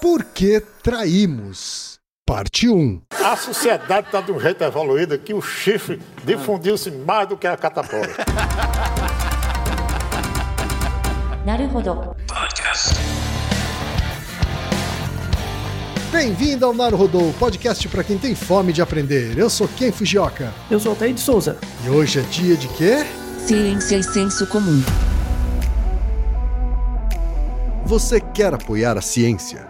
Por que traímos? Parte 1. A sociedade está de um jeito evoluída que o chifre difundiu-se mais do que a catapora. Podcast. Bem-vindo ao Naruhodo, podcast para quem tem fome de aprender. Eu sou Ken Fujioka. Eu sou Altair de Souza. E hoje é dia de quê? Ciência e senso comum. Você quer apoiar a ciência?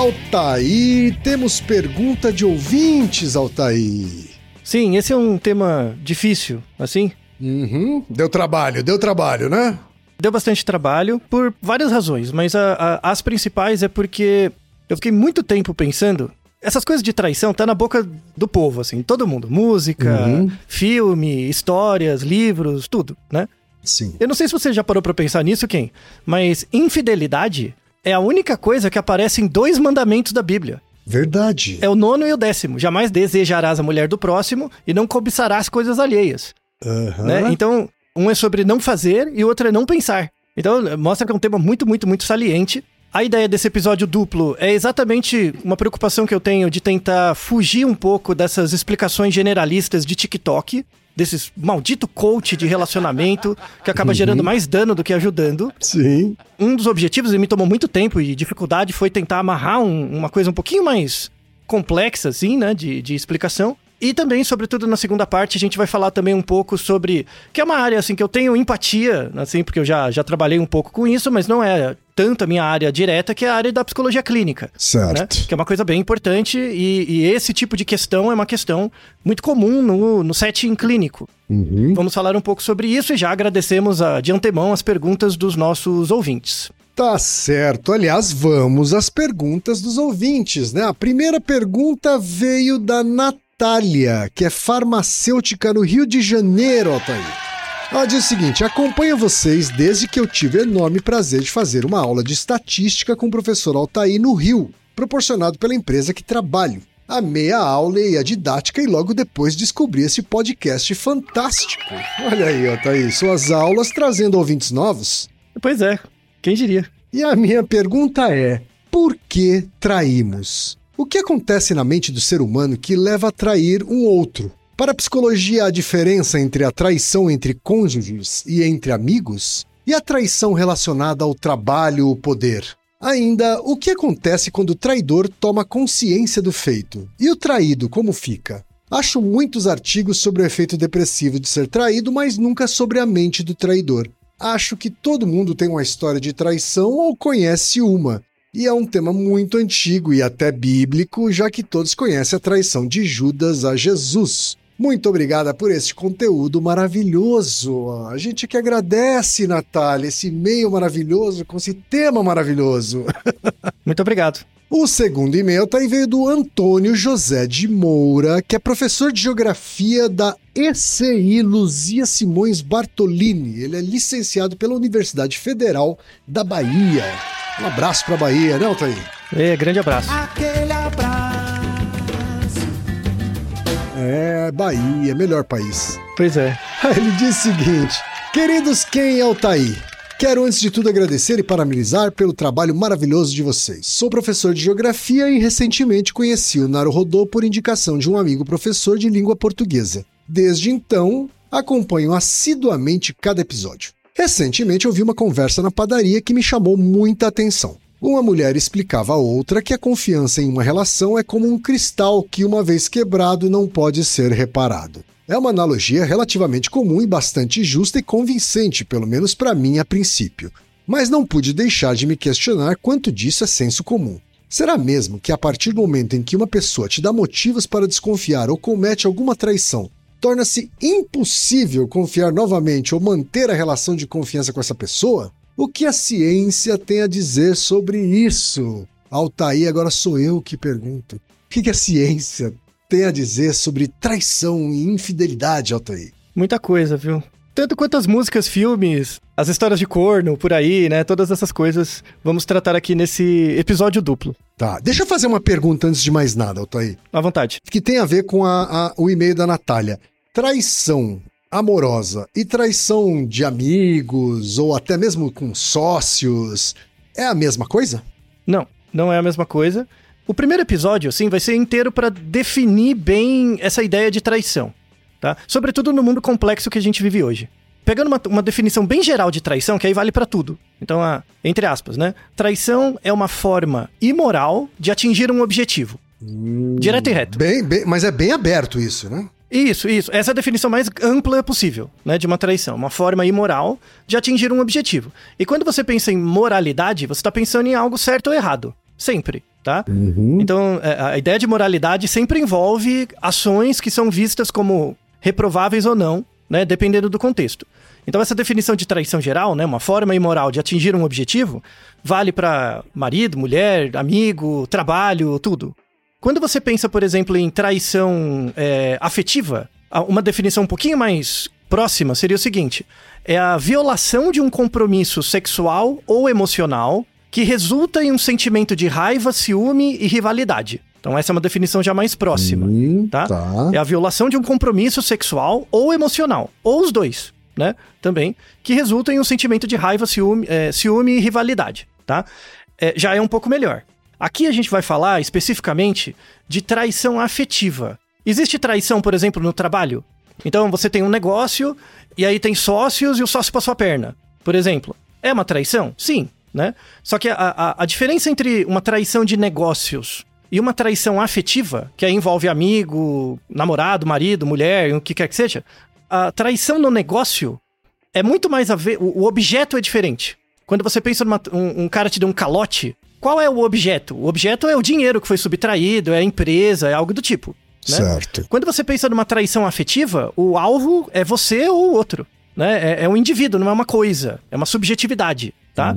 Altair, temos pergunta de ouvintes, Altair. Sim, esse é um tema difícil, assim. Uhum, deu trabalho, deu trabalho, né? Deu bastante trabalho por várias razões, mas a- a- as principais é porque eu fiquei muito tempo pensando. Essas coisas de traição tá na boca do povo, assim, todo mundo. Música, Uhum. filme, histórias, livros, tudo, né? Sim. Eu não sei se você já parou pra pensar nisso, quem, mas infidelidade é a única coisa que aparece em dois mandamentos da Bíblia. Verdade. É o nono e o décimo. Jamais desejarás a mulher do próximo e não cobiçarás coisas alheias. Aham. né? Então, um é sobre não fazer e o outro é não pensar. Então, mostra que é um tema muito, muito, muito saliente. A ideia desse episódio duplo é exatamente uma preocupação que eu tenho de tentar fugir um pouco dessas explicações generalistas de TikTok, desses maldito coach de relacionamento que acaba gerando mais dano do que ajudando. Sim. Um dos objetivos, e me tomou muito tempo e dificuldade, foi tentar amarrar um- uma coisa um pouquinho mais complexa, assim, né, de, de explicação. E também, sobretudo na segunda parte, a gente vai falar também um pouco sobre. Que é uma área, assim, que eu tenho empatia, assim, porque eu já, já trabalhei um pouco com isso, mas não é tanto a minha área direta, que é a área da psicologia clínica. Né? Certo. Que é uma coisa bem importante e, e esse tipo de questão é uma questão muito comum no, no setting clínico. Uhum. Vamos falar um pouco sobre isso e já agradecemos ah, de antemão as perguntas dos nossos ouvintes. Tá certo. Aliás, vamos às perguntas dos ouvintes, né? A primeira pergunta veio da Natália, que é farmacêutica no Rio de Janeiro, Altair. Ela diz o seguinte: acompanho vocês desde que eu tive o enorme prazer de fazer uma aula de estatística com o professor Altair no Rio, proporcionado pela empresa que trabalho. Amei a aula e a didática e logo depois descobri esse podcast fantástico. Olha aí, Altair, suas aulas trazendo ouvintes novos. Pois é, quem diria? E a minha pergunta é: por que traímos? O que acontece na mente do ser humano que leva a trair um outro? Para a psicologia, a diferença entre a traição entre cônjuges e entre amigos e a traição relacionada ao trabalho ou poder. Ainda, o que acontece quando o traidor toma consciência do feito? E o traído, como fica? Acho muitos artigos sobre o efeito depressivo de ser traído, mas nunca sobre a mente do traidor. Acho que todo mundo tem uma história de traição ou conhece uma. E é um tema muito antigo e até bíblico, já que todos conhecem a traição de Judas a Jesus. Muito obrigada por este conteúdo maravilhoso. A gente que agradece, Natália, esse e-mail maravilhoso com esse tema maravilhoso. Muito obrigado. O segundo e-mail tá aí veio do Antônio José de Moura, que é professor de geografia da ECI Luzia Simões Bartolini. Ele é licenciado pela Universidade Federal da Bahia. Um abraço pra Bahia, né, Altair? É, grande abraço. Aquele abraço. É, Bahia, melhor país. Pois é. Aí Ele diz o seguinte: Queridos Ken e Altair, quero antes de tudo agradecer e parabenizar pelo trabalho maravilhoso de vocês. Sou professor de geografia e recentemente conheci o Naruhodô por indicação de um amigo professor de língua portuguesa. Desde então, acompanho assiduamente cada episódio. Recentemente ouvi uma conversa na padaria que me chamou muita atenção. Uma mulher explicava a outra que a confiança em uma relação é como um cristal que, uma vez quebrado, não pode ser reparado. É uma analogia relativamente comum e bastante justa e convincente, pelo menos para mim a princípio. Mas não pude deixar de me questionar quanto disso é senso comum. Será mesmo que a partir do momento em que uma pessoa te dá motivos para desconfiar ou comete alguma traição, torna-se impossível confiar novamente ou manter a relação de confiança com essa pessoa? O que a ciência tem a dizer sobre isso? Altair, agora sou eu que pergunto. O que a ciência tem a dizer sobre traição e infidelidade, Altair? Muita coisa, viu? Tanto quanto as músicas, filmes, as histórias de corno, por aí, né? Todas essas coisas vamos tratar aqui nesse episódio duplo. Tá, deixa eu fazer uma pergunta antes de mais nada, Altair. À vontade. Que tem a ver com a- a- o e-mail da Natália. Traição amorosa e traição de amigos ou até mesmo com sócios é a mesma coisa? Não, não é a mesma coisa. O primeiro episódio, assim, vai ser inteiro para definir bem essa ideia de traição, tá? Sobretudo no mundo complexo que a gente vive hoje. Pegando uma, uma definição bem geral de traição, que aí vale para tudo. Então, entre aspas, né? Traição é uma forma imoral de atingir um objetivo. Direto e reto. Bem, bem- mas é bem aberto isso, né? Isso, isso. Essa é a definição mais ampla possível, né, de uma traição. Uma forma imoral de atingir um objetivo. E quando você pensa em moralidade, você está pensando em algo certo ou errado. Sempre, tá? Então, é, a ideia de moralidade sempre envolve ações que são vistas como reprováveis ou não, né, dependendo do contexto. Então, essa definição de traição geral, né, uma forma imoral de atingir um objetivo, vale para marido, mulher, amigo, trabalho, tudo. Quando você pensa, por exemplo, em traição é, afetiva, uma definição um pouquinho mais próxima seria o seguinte: é a violação de um compromisso sexual ou emocional que resulta em um sentimento de raiva, ciúme e rivalidade. Então, essa é uma definição já mais próxima. Hum, tá? tá. É a violação de um compromisso sexual ou emocional, ou os dois, né? Também, que resulta em um sentimento de raiva, ciúme, é, ciúme e rivalidade, tá? É, já é um pouco melhor. Aqui a gente vai falar especificamente de traição afetiva. Existe traição, por exemplo, no trabalho? Então você tem um negócio e aí tem sócios e o sócio passou a perna. Por exemplo, é uma traição? Sim, né? Só que a, a, a diferença entre uma traição de negócios e uma traição afetiva, que aí envolve amigo, namorado, marido, mulher, o que quer que seja, a traição no negócio é muito mais a ver. O, o objeto é diferente. Quando você pensa numa um, um cara te deu um calote, qual é o objeto? O objeto é o dinheiro que foi subtraído, é a empresa, é algo do tipo. Né? Certo. Quando você pensa numa traição afetiva, o alvo é você ou o outro. Né? É, é um indivíduo, não é uma coisa. É uma subjetividade, tá?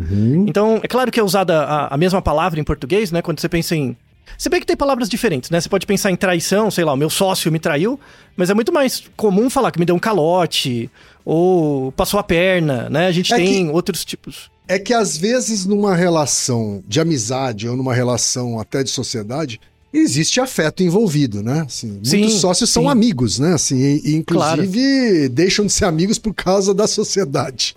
Então, é claro que é usada a, a mesma palavra em português, né? Quando você pensa em. Se bem que tem palavras diferentes, né? Você pode pensar em traição, sei lá, o meu sócio me traiu, mas é muito mais comum falar que me deu um calote ou passou a perna, né? A gente É tem outros tipos. É que às vezes numa relação de amizade ou numa relação até de sociedade, existe afeto envolvido, né? Assim, muitos Sim, sócios são sim. amigos, né? Assim, e, inclusive deixam de ser amigos por causa da sociedade.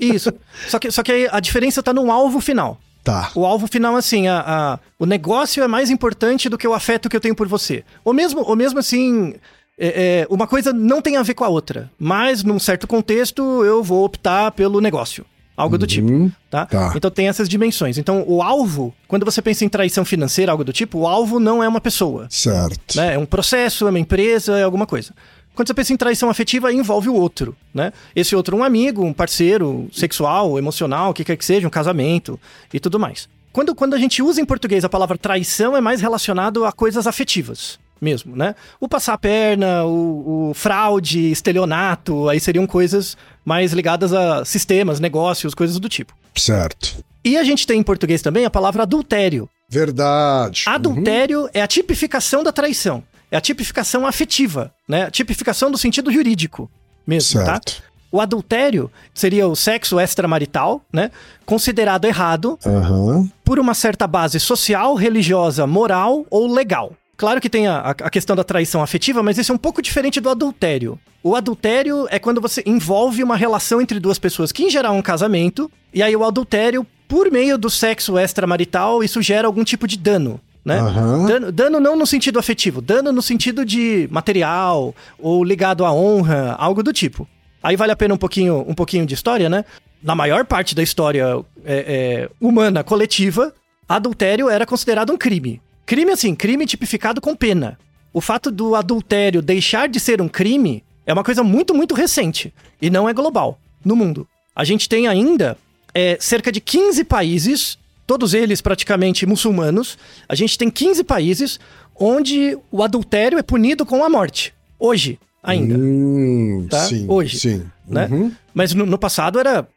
Isso. só, que, só que a diferença tá no alvo final. Tá. O alvo final, assim, a, a- o negócio é mais importante do que o afeto que eu tenho por você. Ou mesmo, ou mesmo assim, é- é, uma coisa não tem a ver com a outra. Mas, num certo contexto, eu vou optar pelo negócio. Algo do tipo, tá? tá. Então tem essas dimensões. Então, o alvo, quando você pensa em traição financeira, algo do tipo, o alvo não é uma pessoa Certo. né? É um processo, é uma empresa, é alguma coisa. Quando você pensa em traição afetiva, envolve o outro, né? Esse outro, um amigo, um parceiro sexual, emocional, o que quer que seja, um casamento e tudo mais. Quando, quando a gente usa em português a palavra traição, é mais relacionado a coisas afetivas mesmo, né? O passar a perna, o, o fraude, estelionato, aí seriam coisas mais ligadas a sistemas, negócios, coisas do tipo. Certo. E a gente tem em português também a palavra adultério. Verdade. Adultério é a tipificação da traição. É a tipificação afetiva, né? A tipificação do sentido jurídico mesmo, tá? Certo. O adultério seria o sexo extramarital, né? Considerado errado Aham. por uma certa base social, religiosa, moral ou legal. Claro que tem a, a questão da traição afetiva, mas isso é um pouco diferente do adultério. O adultério é quando você envolve uma relação entre duas pessoas, que em geral é um casamento, e aí o adultério, por meio do sexo extramarital, isso gera algum tipo de dano. Né? Aham. Dano, dano não no sentido afetivo, dano no sentido de material ou ligado à honra, algo do tipo. Aí vale a pena um pouquinho, um pouquinho de história, né? Na maior parte da história é, é, humana coletiva, adultério era considerado um crime. Crime, assim, crime tipificado com pena. O fato do adultério deixar de ser um crime é uma coisa muito, muito recente. E não é global no mundo. A gente tem ainda é, cerca de 15 países, todos eles praticamente muçulmanos. A gente tem 15 países onde o adultério é punido com a morte. Hoje, ainda Hum, tá? Sim. Hoje, Sim. né? Uhum. Mas no, no passado era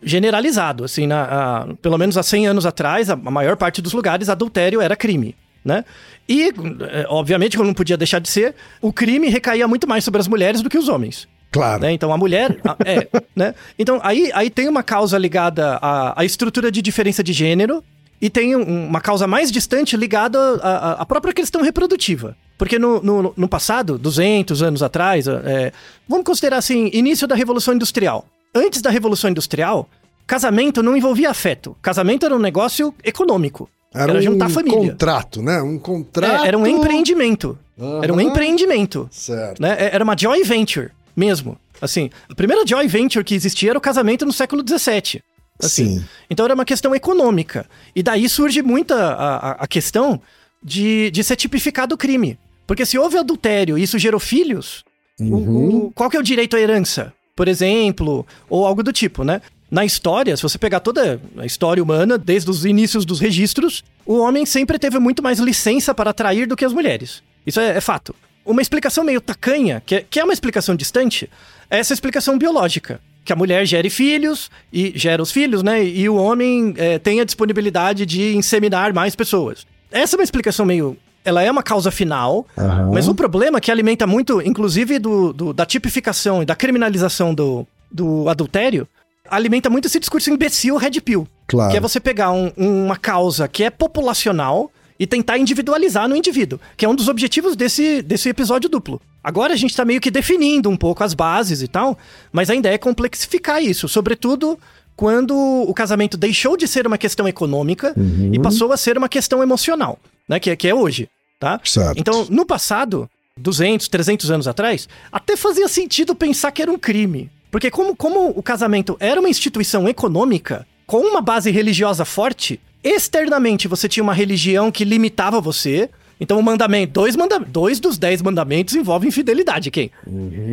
generalizado, assim, na, a- pelo menos há 100 anos atrás, a, a maior parte dos lugares, adultério era crime, né? E, é, obviamente, como não podia deixar de ser, o crime recaía muito mais sobre as mulheres do que os homens. Claro. Né? Então a mulher. a- é, né? Então aí, aí tem uma causa ligada à, à estrutura de diferença de gênero e tem um- uma causa mais distante ligada à, à- à própria questão reprodutiva. Porque no, no, no passado, 200 anos atrás, é, vamos considerar assim, início da Revolução Industrial. Antes da Revolução Industrial, casamento não envolvia afeto. Casamento era um negócio econômico. Era, um juntar família. contrato, né? Um contrato. É, era um empreendimento. Era um empreendimento Certo. né? É- Era uma joy venture mesmo. Assim, a primeira joy venture que existia era o casamento no século XVII. Assim. Sim. Então era uma questão econômica. E daí surge muita a, a- questão de, de ser tipificado o crime. Porque se houve adultério e isso gerou filhos, o- Uhum. o- qual que é o direito à herança? Por exemplo, ou algo do tipo, né? Na história, se você pegar toda a história humana, desde os inícios dos registros, o homem sempre teve muito mais licença para atrair do que as mulheres. Isso é, é fato. Uma explicação meio tacanha, que é, que é uma explicação distante, é essa explicação biológica. Que a mulher gere filhos, e gera os filhos, né? E o homem é, tem a disponibilidade de inseminar mais pessoas. Essa é uma explicação meio. Ela é uma causa final, Aham. mas o problema é que alimenta muito, inclusive do, do- da tipificação e da criminalização do, do adultério, alimenta muito esse discurso imbecil red pill. Claro. Que é você pegar um- uma causa que é populacional e tentar individualizar no indivíduo, que é um dos objetivos desse, desse episódio duplo. Agora a gente tá meio que definindo um pouco as bases e tal, mas a ideia é complexificar isso, sobretudo quando o casamento deixou de ser uma questão econômica e passou a ser uma questão emocional, né, que, é- que é hoje, tá? Certo. Então, no passado, 200, 300 anos atrás, até fazia sentido pensar que era um crime. Porque como, como o casamento era uma instituição econômica, com uma base religiosa forte, externamente você tinha uma religião que limitava você. Então o mandamento, dois, manda, dois dos dez mandamentos envolvem fidelidade, quem?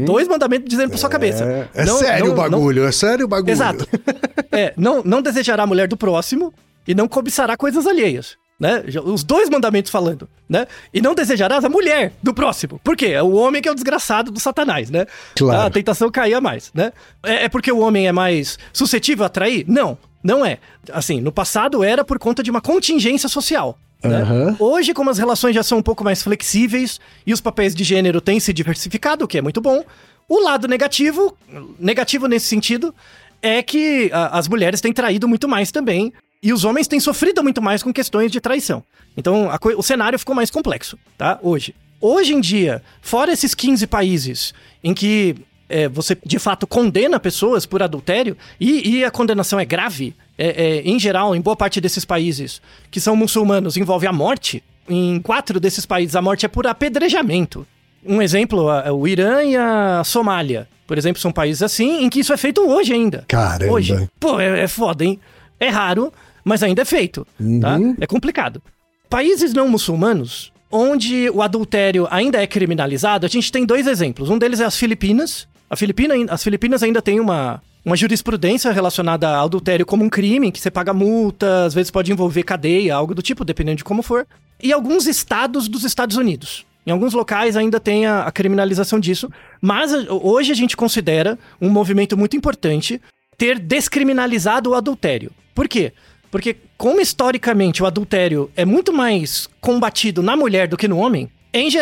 Dois mandamentos dizendo pra sua cabeça. É, é Não- sério não- o não- bagulho, é sério o bagulho. Exato. é, não, não desejará a mulher do próximo e não cobiçará coisas alheias. Né? Os dois mandamentos falando, né? E não desejarás a mulher do próximo. Por quê? É o homem que é o desgraçado do satanás, né? Claro. A tentação caía mais, né? É, é porque o homem é mais suscetível a atrair? Não, não é. Assim, no passado era por conta de uma contingência social. né? Aham. Hoje, como as relações já são um pouco mais flexíveis e os papéis de gênero têm se diversificado, o que é muito bom, o lado negativo, negativo nesse sentido, é que a- as mulheres têm traído muito mais também e os homens têm sofrido muito mais com questões de traição. Então, o cenário ficou mais complexo, tá? Hoje. Hoje em dia, fora esses 15 países em que é, você de fato condena pessoas por adultério e, e a condenação é grave, é, é, em geral, em boa parte desses países que são muçulmanos, envolve a morte. Em quatro desses países, a morte é por apedrejamento. Um exemplo, a- o Irã e a Somália, por exemplo, são países assim em que isso é feito hoje ainda. Caramba. Hoje. Pô, é, é foda, hein? É raro, mas ainda é feito, tá? É complicado. Países não muçulmanos, onde o adultério ainda é criminalizado, a gente tem dois exemplos. Um deles é as Filipinas. A Filipina, as Filipinas ainda têm uma, uma jurisprudência relacionada ao adultério como um crime, que você paga multa, às vezes pode envolver cadeia, algo do tipo, dependendo de como for. E alguns estados dos Estados Unidos. Em alguns locais ainda tem a, a criminalização disso, mas a, hoje a gente considera um movimento muito importante ter descriminalizado o adultério. Por quê? Porque, como historicamente o adultério é muito mais combatido na mulher do que no homem,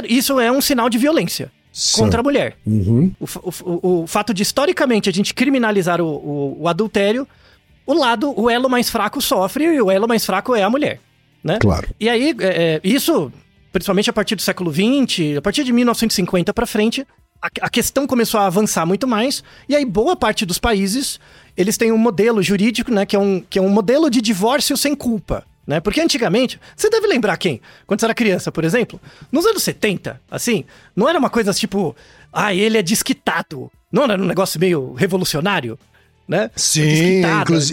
isso é um sinal de violência contra a mulher. Uhum. O, o o- fato de historicamente a gente criminalizar o, o- o adultério, o lado, o elo mais fraco sofre e o elo mais fraco é a mulher, né? Claro. E aí, é, é, isso, principalmente a partir do século XX, a partir de 1950 pra frente, a, questão começou a avançar muito mais, e aí boa parte dos países, eles têm um modelo jurídico, né, que é um, que é um modelo de divórcio sem culpa. Né? Porque antigamente, você deve lembrar quem? Quando você era criança, por exemplo, nos anos 70, assim, não era uma coisa tipo, ah, ele é desquitado. Não era um negócio meio revolucionário, né? Sim,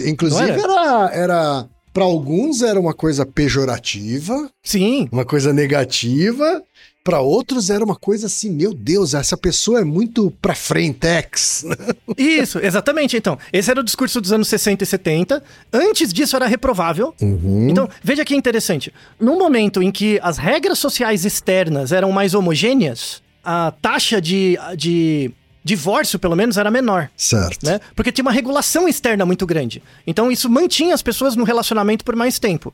inclusive era? era, era para alguns era uma coisa pejorativa, Sim, uma coisa negativa, para outros era uma coisa assim, meu Deus, essa pessoa é muito pra frentex. Isso, exatamente. Então, esse era o discurso dos anos 60 e 70. Antes disso era reprovável. Uhum. Então, veja que interessante. No momento em que as regras sociais externas eram mais homogêneas, a taxa de, de divórcio, pelo menos, era menor. Certo. Né? Porque tinha uma regulação externa muito grande. Então, isso mantinha as pessoas no relacionamento por mais tempo.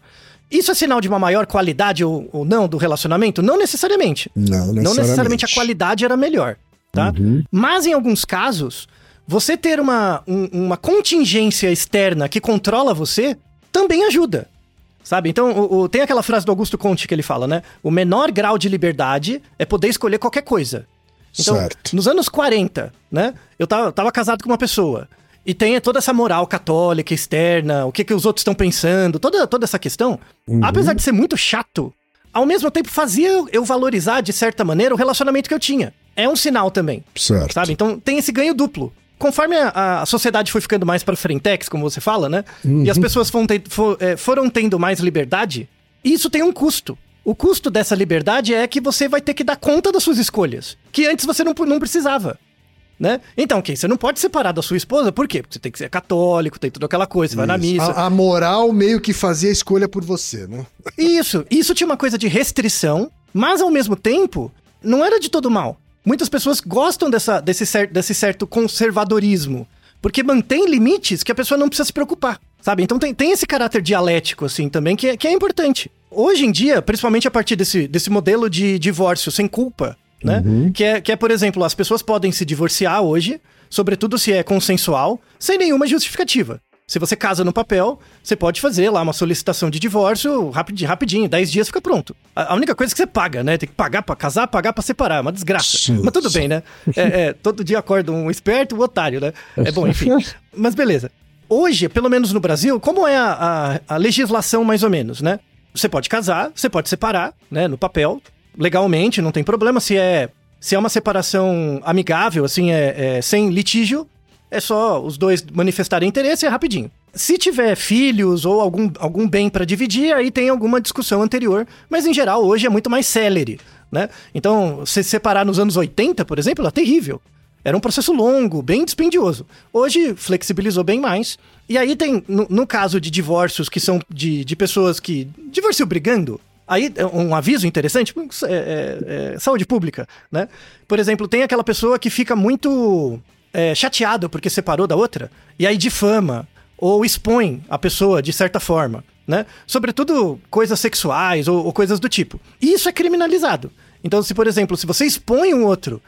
Isso é sinal de uma maior qualidade ou, ou não do relacionamento? Não necessariamente. Não necessariamente. Não necessariamente a qualidade era melhor, tá? Mas em alguns casos, você ter uma, um- uma contingência externa que controla você também ajuda. Sabe? Então, o- o- tem aquela frase do Augusto Conte que ele fala, né? O menor grau de liberdade é poder escolher qualquer coisa. Então, Certo. nos anos 40, né? Eu tava, tava casado com uma pessoa. E tem toda essa moral católica externa, o que, que os outros estão pensando, toda, toda essa questão. Apesar de ser muito chato, ao mesmo tempo fazia eu- valorizar, de certa maneira, o relacionamento que eu tinha. É um sinal também, Certo. sabe? Então tem esse ganho duplo. Conforme a, a sociedade foi ficando mais para frentex, como você fala, né? E as pessoas foram, te- fo- é, foram tendo mais liberdade, isso tem um custo. O custo dessa liberdade é que você vai ter que dar conta das suas escolhas, que antes você não, não precisava. Né? Então, ok, você não pode separar da sua esposa, por quê? Porque você tem que ser católico, tem toda aquela coisa, você vai na missa. A, a moral meio que fazia a escolha por você, né? Isso, isso tinha uma coisa de restrição, mas ao mesmo tempo, não era de todo mal. Muitas pessoas gostam dessa, desse, cer desse certo conservadorismo, porque mantém limites que a pessoa não precisa se preocupar, sabe? Então tem, tem esse caráter dialético, assim, também, que é, que é importante. Hoje em dia, principalmente a partir desse, desse modelo de divórcio sem culpa, né? Que, é, que é, por exemplo, as pessoas podem se divorciar hoje, sobretudo se é consensual, sem nenhuma justificativa. Se você casa no papel, você pode fazer lá uma solicitação de divórcio rapidinho, rapidinho 10 dias fica pronto. A, a única coisa é que você paga, né? Tem que pagar pra casar, pagar pra separar, é uma desgraça. Sim. Mas tudo bem, né? É, é, todo dia acorda um esperto um otário, né? É bom, enfim. Mas beleza. Hoje, pelo menos no Brasil, como é a, a- a legislação mais ou menos, né? Você pode casar, você pode separar, né? No papel, legalmente, não tem problema. Se é, se é uma separação amigável, assim, é, é sem litígio, é só os dois manifestarem interesse e é rapidinho. Se tiver filhos ou algum, algum bem pra dividir, aí tem alguma discussão anterior, mas em geral hoje é muito mais célere, né? Então, se separar nos anos 80, por exemplo, é terrível. Era um processo longo, bem dispendioso. Hoje flexibilizou bem mais. E aí tem, no, no caso de divórcios que são de, de pessoas que divorciam brigando, Aí, é um aviso interessante, é, é, é, saúde pública, né? Por exemplo, tem aquela pessoa que fica muito é, chateado porque separou da outra, e aí difama ou expõe a pessoa de certa forma, né? Sobretudo coisas sexuais ou, ou coisas do tipo. E isso é criminalizado. Então, se, por exemplo, se você expõe um outro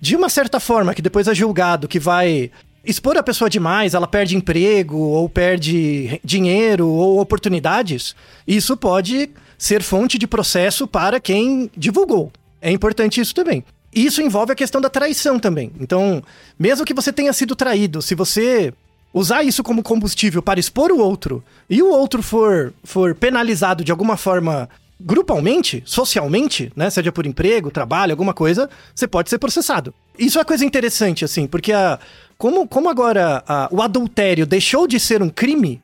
de uma certa forma que depois é julgado, que vai expor a pessoa demais, ela perde emprego, ou perde dinheiro, ou oportunidades, isso pode ser fonte de processo para quem divulgou. É importante isso também. Isso envolve a questão da traição também. Então, mesmo que você tenha sido traído, se você usar isso como combustível para expor o outro e o outro for, for penalizado de alguma forma grupalmente, socialmente, né, seja por emprego, trabalho, alguma coisa, você pode ser processado. Isso é coisa interessante, assim, porque a, como, como agora a- o adultério deixou de ser um crime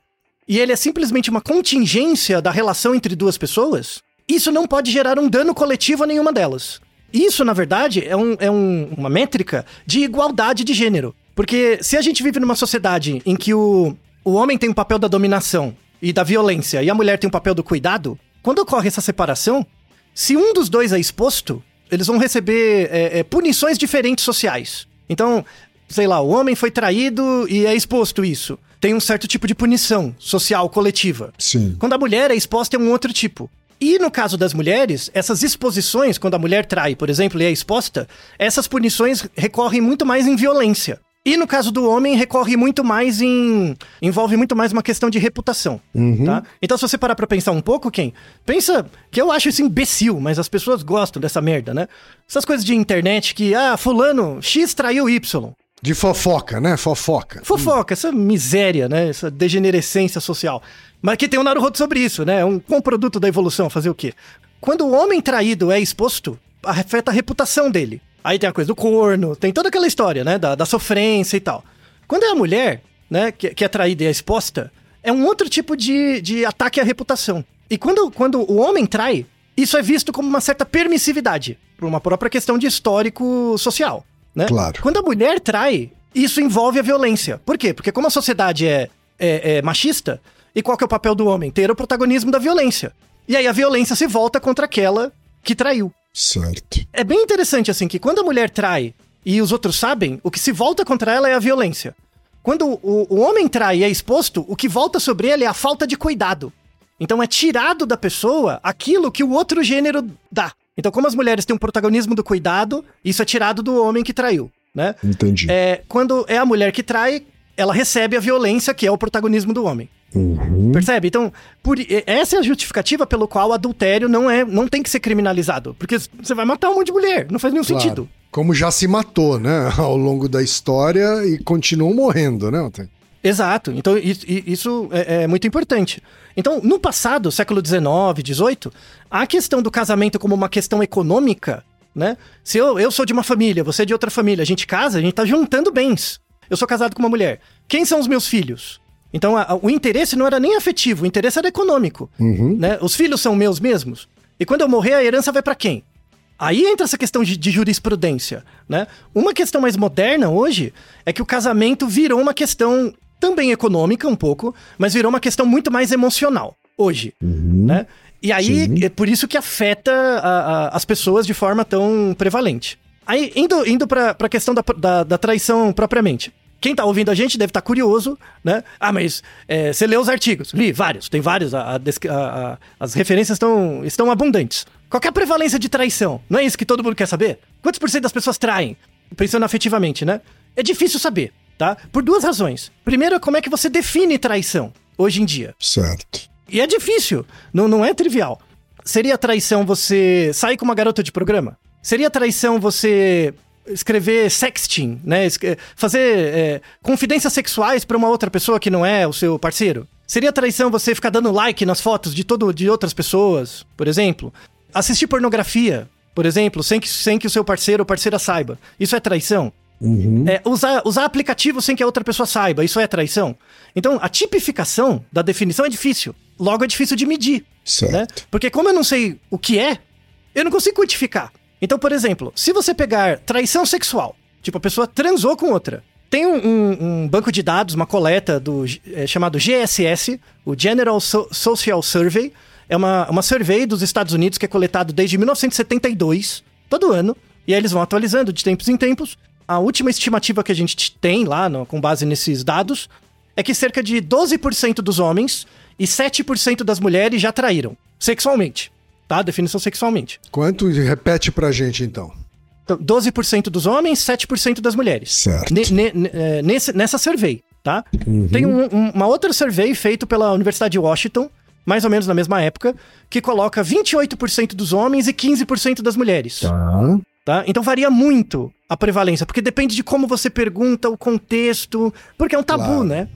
e ele é simplesmente uma contingência da relação entre duas pessoas, isso não pode gerar um dano coletivo a nenhuma delas. Isso, na verdade, é, um, é um- uma métrica de igualdade de gênero. Porque se a gente vive numa sociedade em que o, o homem tem o papel da dominação e da violência e a mulher tem o papel do cuidado, quando ocorre essa separação, se um dos dois é exposto, eles vão receber é, é, punições diferentes sociais. Então, sei lá, o homem foi traído e é exposto isso. Tem um certo tipo de punição social coletiva. Sim. Quando a mulher é exposta é um outro tipo. E no caso das mulheres, essas exposições, quando a mulher trai, por exemplo, e é exposta, essas punições recorrem muito mais em violência. E no caso do homem, recorre muito mais em. envolve muito mais uma questão de reputação. Tá? Então, se você parar pra pensar um pouco, quem? Pensa que eu acho isso imbecil, mas as pessoas gostam dessa merda, né? Essas coisas de internet que, ah, fulano, X traiu Y. De fofoca, né? Fofoca. Fofoca, essa miséria, né? Essa degenerescência social. Mas que tem um Naruto sobre isso, né? Um, um produto da evolução, fazer o quê? Quando o homem traído é exposto, afeta a reputação dele. Aí tem a coisa do corno, tem toda aquela história, né? Da, da sofrência e tal. Quando é a mulher, né, que, que é traída e é exposta, é um outro tipo de, de ataque à reputação. E quando, quando o homem trai, isso é visto como uma certa permissividade, por uma própria questão de histórico social, né? Claro. Quando a mulher trai, isso envolve a violência. Por quê? Porque como a sociedade é, é, é machista, e qual que é o papel do homem? Ter o protagonismo da violência. E aí a violência se volta contra aquela que traiu. Certo. É bem interessante, assim, que quando a mulher trai e os outros sabem, o que se volta contra ela é a violência. Quando o, o homem trai e é exposto, o que volta sobre ele é a falta de cuidado. Então é tirado da pessoa aquilo que o outro gênero dá. Então, como as mulheres têm um protagonismo do cuidado, isso é tirado do homem que traiu, né? Entendi. É, quando é a mulher que trai, ela recebe a violência, que é o protagonismo do homem. Uhum. Percebe? Então, por- essa é a justificativa pelo qual o adultério não, é, não tem que ser criminalizado. Porque você vai matar um monte de mulher, não faz nenhum Claro. sentido. Como já se matou, né? Ao longo da história e continuam morrendo, né? Exato. Então, isso é, é muito importante. Então, no passado, século XIX, XVIII, a questão do casamento como uma questão econômica, né? Se eu, eu sou de uma família, você é de outra família, a gente casa, a gente tá juntando bens. Eu sou casado com uma mulher. Quem são os meus filhos? Então, a- a- o interesse não era nem afetivo, o interesse era econômico. Né? Os filhos são meus mesmos. E quando eu morrer, a herança vai pra quem? Aí entra essa questão de, de jurisprudência, né? Uma questão mais moderna hoje é que o casamento virou uma questão também econômica um pouco, mas virou uma questão muito mais emocional hoje, né? E aí é por isso que afeta a- a- as pessoas de forma tão prevalente. Aí indo, indo para a questão da, da, da traição propriamente. Quem tá ouvindo a gente deve estar curioso, né? Ah, mas é, você leu os artigos? Li vários, tem vários, a- as referências estão, estão abundantes. Qual é a prevalência de traição? Não é isso que todo mundo quer saber? Quantos por cento das pessoas traem? Pensando afetivamente, né? É difícil saber, tá? Por duas razões. Primeiro, como é que você define traição hoje em dia? Certo. E é difícil, não, não é trivial. Seria traição você sair com uma garota de programa? Seria traição você escrever sexting, né? Eh, Fazer é, confidências sexuais pra uma outra pessoa que não é o seu parceiro? Seria traição você ficar dando like nas fotos de, todo, de outras pessoas, por exemplo? Assistir pornografia, por exemplo, sem que, sem que o seu parceiro ou parceira saiba. Isso é traição? É, usar, usar aplicativo sem que a outra pessoa saiba, isso é traição? Então, a tipificação da definição é difícil. Logo, é difícil de medir. Certo. Né? Porque como eu não sei o que é, eu não consigo quantificar. Então, por exemplo, se você pegar traição sexual, tipo, a pessoa transou com outra, tem um, um- um banco de dados, uma coleta do, é, chamado GSS, o General So- Social Survey, é uma, uma survey dos Estados Unidos que é coletado desde 1972, todo ano, e aí eles vão atualizando de tempos em tempos. A última estimativa que a gente tem lá, no- com base nesses dados, é que cerca de 12% dos homens e 7% das mulheres já traíram sexualmente. Tá? Definição sexualmente. Quanto? Repete pra gente, então. Então, 12% dos homens, 7% das mulheres. Certo. Ne- ne- ne- eh, nesse- nessa survey, tá? Tem um- um- uma outra survey feito pela Universidade de Washington, mais ou menos na mesma época, que coloca 28% dos homens e 15% das mulheres. Tá. Tá? Então varia muito a prevalência, porque depende de como você pergunta, o contexto, porque é um tabu, Claro. né?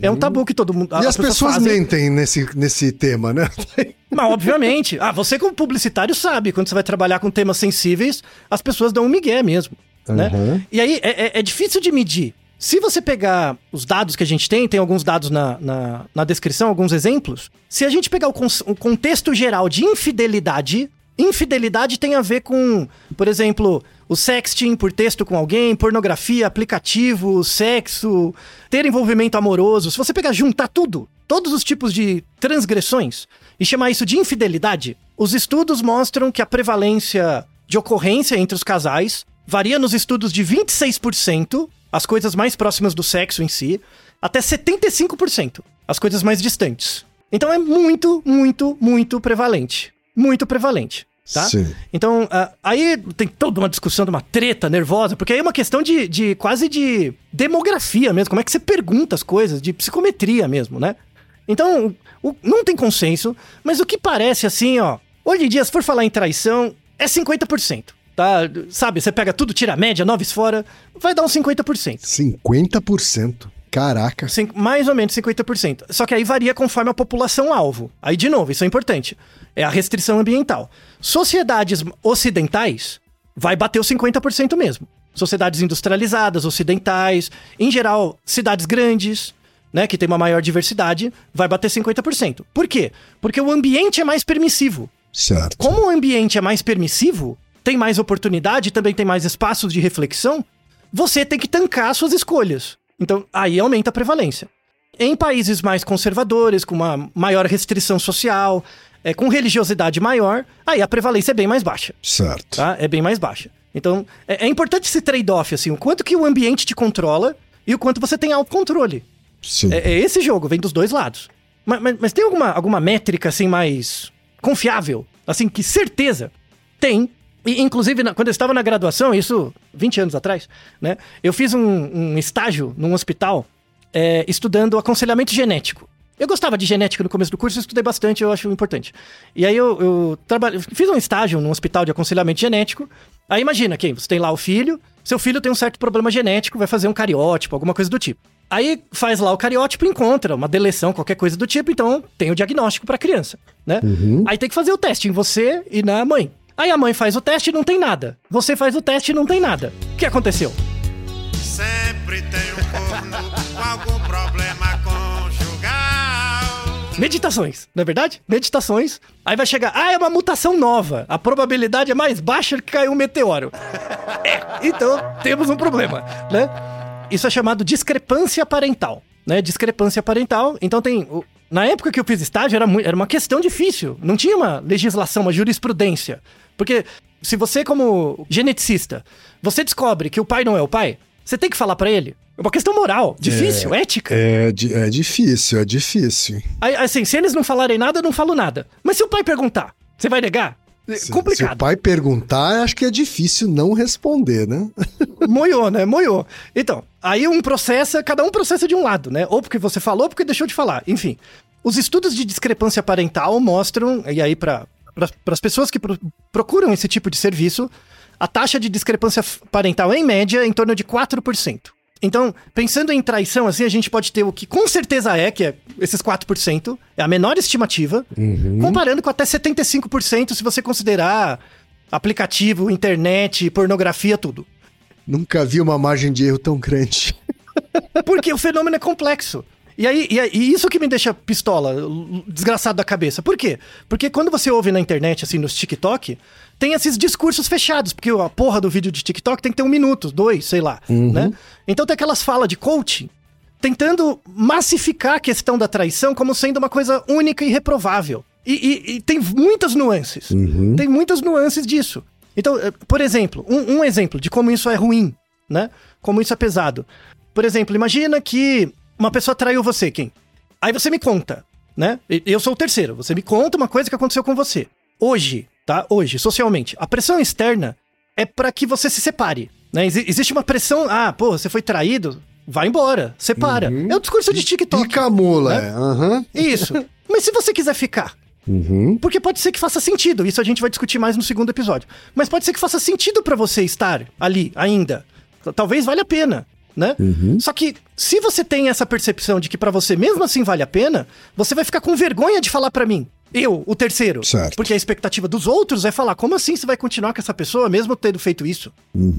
É um tabu que todo mundo. E as pessoas fazem. mentem nesse, nesse tema, né? Mas, obviamente. Ah, você como publicitário sabe, quando você vai trabalhar com temas sensíveis, as pessoas dão um migué mesmo, né? Uhum. E aí, é, é- é difícil de medir Se você pegar os dados que a gente tem, tem alguns dados na, na, na descrição, alguns exemplos. Se a gente pegar o, con o contexto geral de infidelidade, infidelidade tem a ver com, por exemplo, o sexting por texto com alguém, pornografia, aplicativo, sexo, ter envolvimento amoroso. Se você pegar juntar tudo, todos os tipos de transgressões e chamar isso de infidelidade, os estudos mostram que a prevalência de ocorrência entre os casais varia nos estudos de 26%, as coisas mais próximas do sexo em si, até 75%, as coisas mais distantes. Então é muito, muito, muito prevalente. Muito prevalente. Tá? Sim. Então, ah, aí tem toda uma discussão de uma treta nervosa, porque aí é uma questão de, de quase de demografia mesmo, como é que você pergunta as coisas, de psicometria mesmo, né? Então, o- não tem consenso, mas o que parece assim, ó, hoje em dia, se for falar em traição, é 50%. Tá? Sabe, você pega tudo, tira a média, noves fora, vai dar uns 50%. 50%. Caraca. Cin- mais ou menos 50%. Só que aí varia conforme a população alvo. Aí, de novo, isso é importante. É a restrição ambiental. Sociedades ocidentais vai bater os 50% mesmo. Sociedades industrializadas, ocidentais, em geral, cidades grandes, né, que tem uma maior diversidade, vai bater 50%. Por quê? Porque o ambiente é mais permissivo. Certo. Como o ambiente é mais permissivo, tem mais oportunidade, também tem mais espaços de reflexão, você tem que tancar suas escolhas. Então, aí aumenta a prevalência. Em países mais conservadores, com uma maior restrição social, é, com religiosidade maior, aí a prevalência é bem mais baixa, Certo. tá? É bem mais baixa. Então, é, é importante esse trade-off, assim, o quanto que o ambiente te controla e o quanto você tem autocontrole. Sim. É, é esse jogo, vem dos dois lados. Mas, mas- mas tem alguma, alguma métrica, assim, mais confiável? Assim, que certeza? Tem. E, inclusive, na- quando eu estava na graduação, isso 20 anos atrás, né? Eu fiz um, um estágio num hospital é, estudando aconselhamento genético. Eu gostava de genética no começo do curso, eu estudei bastante, eu acho importante. E aí eu, eu trabalho, fiz um estágio num hospital de aconselhamento genético. Aí imagina, quem? Você tem lá o filho, seu filho tem um certo problema genético, vai fazer um cariótipo, alguma coisa do tipo. Aí faz lá o cariótipo, encontra uma deleção, qualquer coisa do tipo, então tem o diagnóstico pra criança, né? Aí tem que fazer o teste em você e na mãe. Aí a mãe faz o teste e não tem nada. Você faz o teste e não tem nada. O que aconteceu? Sempre tem um corno Meditações, não é verdade? Meditações. Aí vai chegar, ah, é uma mutação nova. A probabilidade é mais baixa que caiu um meteoro. É, então temos um problema, né? Isso é chamado discrepância parental, né? Discrepância parental. Então tem. o- Na época que eu fiz estágio, era, mui- era uma questão difícil. Não tinha uma legislação, uma jurisprudência. Porque se você, como geneticista, você descobre que o pai não é o pai, você tem que falar pra ele. É uma questão moral, difícil, ética. É, é difícil, é difícil. Aí, assim, se eles não falarem nada, eu não falo nada. Mas se o pai perguntar, você vai negar? É Se, se Complicado. o pai perguntar, acho que é difícil não responder, né? Moiou, né? Moiou. Então, aí um processa, cada um processa de um lado, né? Ou porque você falou, ou porque deixou de falar. Enfim, os estudos de discrepância parental mostram, e aí para as pessoas que pro- procuram esse tipo de serviço, a taxa de discrepância parental, em média, é em torno de 4%. Então, pensando em traição, assim, a gente pode ter o que com certeza é, que é esses 4%, é a menor estimativa, comparando com até 75% se você considerar aplicativo, internet, pornografia, tudo. Nunca vi uma margem de erro tão grande. Porque o fenômeno é complexo. E aí, e aí- e isso que me deixa pistola, desgraçado da cabeça. Por quê? Porque quando você ouve na internet, assim, nos TikTok, tem esses discursos fechados, porque a porra do vídeo de TikTok tem que ter um minuto, dois, sei lá, né? Então tem aquelas falas de coaching tentando massificar a questão da traição como sendo uma coisa única e reprovável. E, e- e tem muitas nuances. Tem muitas nuances disso. Então, eh, por exemplo, um, um exemplo de como isso é ruim, né? Como isso é pesado. Por exemplo, imagina que uma pessoa traiu você, quem? Aí você me conta, né? E- Eu sou o terceiro. Você me conta uma coisa que aconteceu com você. Hoje, tá? Hoje, socialmente, a pressão externa é pra que você se separe, né? Exi- existe uma pressão, ah, pô, você foi traído, vai embora, separa. É o discurso de TikTok. Pica a mula, né? é. Aham. Isso. Mas se você quiser ficar, Uhum. porque pode ser que faça sentido, isso a gente vai discutir mais no segundo episódio. Mas pode ser que faça sentido pra você estar ali ainda. Talvez valha a pena, né? Só que se você tem essa percepção de que pra você mesmo assim vale a pena, você vai ficar com vergonha de falar pra mim. Eu, o terceiro. Certo. Porque a expectativa dos outros é falar, como assim você vai continuar com essa pessoa mesmo tendo feito isso?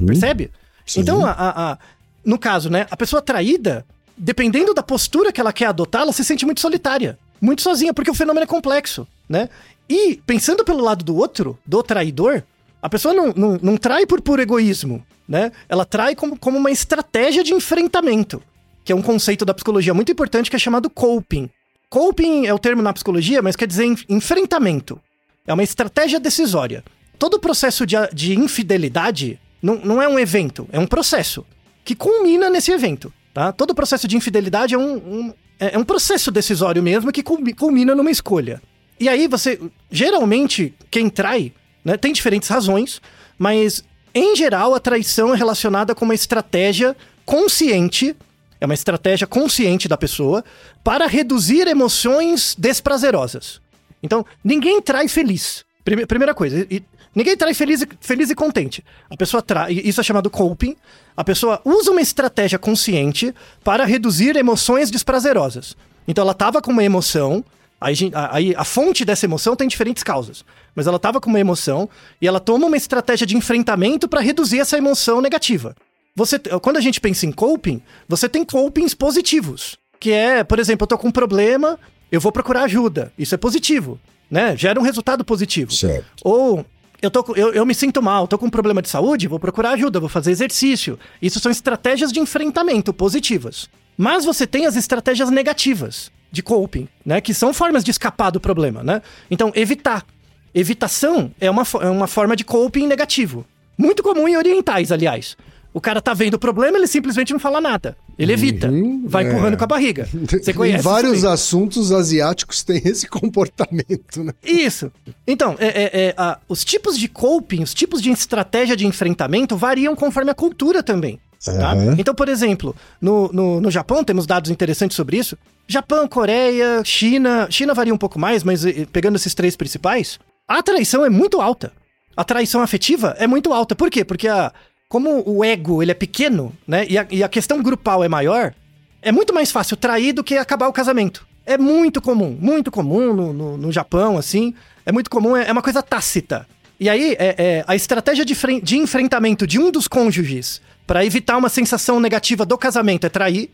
Percebe? Sim. Então, a, a- a- no caso, né, a pessoa traída, dependendo da postura que ela quer adotar, ela se sente muito solitária, muito sozinha, porque o fenômeno é complexo, né? E pensando pelo lado do outro, do traidor, a pessoa não, não, não trai por puro egoísmo, né? Ela trai como, como uma estratégia de enfrentamento, que é um conceito da psicologia muito importante que é chamado coping. Coping é o termo na psicologia, mas quer dizer en- enfrentamento. É uma estratégia decisória. Todo processo de, de infidelidade não, não é um evento, é um processo que culmina nesse evento, tá? Todo processo de infidelidade é um, um- é é um processo decisório mesmo que culmi- culmina numa escolha. E aí você, geralmente, quem trai, né, tem diferentes razões, mas em geral a traição é relacionada com uma estratégia consciente, é uma estratégia consciente da pessoa para reduzir emoções desprazerosas. Então, ninguém trai feliz. Prime- primeira coisa, ninguém trai feliz feliz e contente. A pessoa trai, isso é chamado coping. A pessoa usa uma estratégia consciente para reduzir emoções desprazerosas. Então, ela estava com uma emoção, aí, aí a fonte dessa emoção tem diferentes causas. Mas ela estava com uma emoção e ela toma uma estratégia de enfrentamento para reduzir essa emoção negativa. Você, quando a gente pensa em coping, você tem copings positivos. Que é, por exemplo, eu tô com um problema, eu vou procurar ajuda. Isso é positivo, né? Gera um resultado positivo. Certo. Ou eu, tô, eu, eu me sinto mal, tô com um problema de saúde, vou procurar ajuda, vou fazer exercício. Isso são estratégias de enfrentamento positivas. Mas você tem as estratégias negativas de coping, né? Que são formas de escapar do problema, né? Então, evitar. Evitação é uma, é uma forma de coping negativo. Muito comum em orientais, aliás. O cara tá vendo o problema, ele simplesmente não fala nada. Ele evita. Vai é. empurrando com a barriga. Você conhece em vários assuntos asiáticos tem esse comportamento, né? Isso. Então, é, é, é, a- os tipos de coping, os tipos de estratégia de enfrentamento variam conforme a cultura também. Tá? Aham. Então, por exemplo, no, no, no Japão, temos dados interessantes sobre isso. Japão, Coreia, China. China varia um pouco mais, mas eh, pegando esses três principais, a traição é muito alta. A traição afetiva é muito alta. Por quê? Porque a, como o ego ele é pequeno, né? E a, e a questão grupal é maior, é muito mais fácil trair do que acabar o casamento. É muito comum, muito comum no, no, no Japão, assim. É muito comum, é, é uma coisa tácita. E aí, é, é, a estratégia de, de enfrentamento de um dos cônjuges para evitar uma sensação negativa do casamento é trair,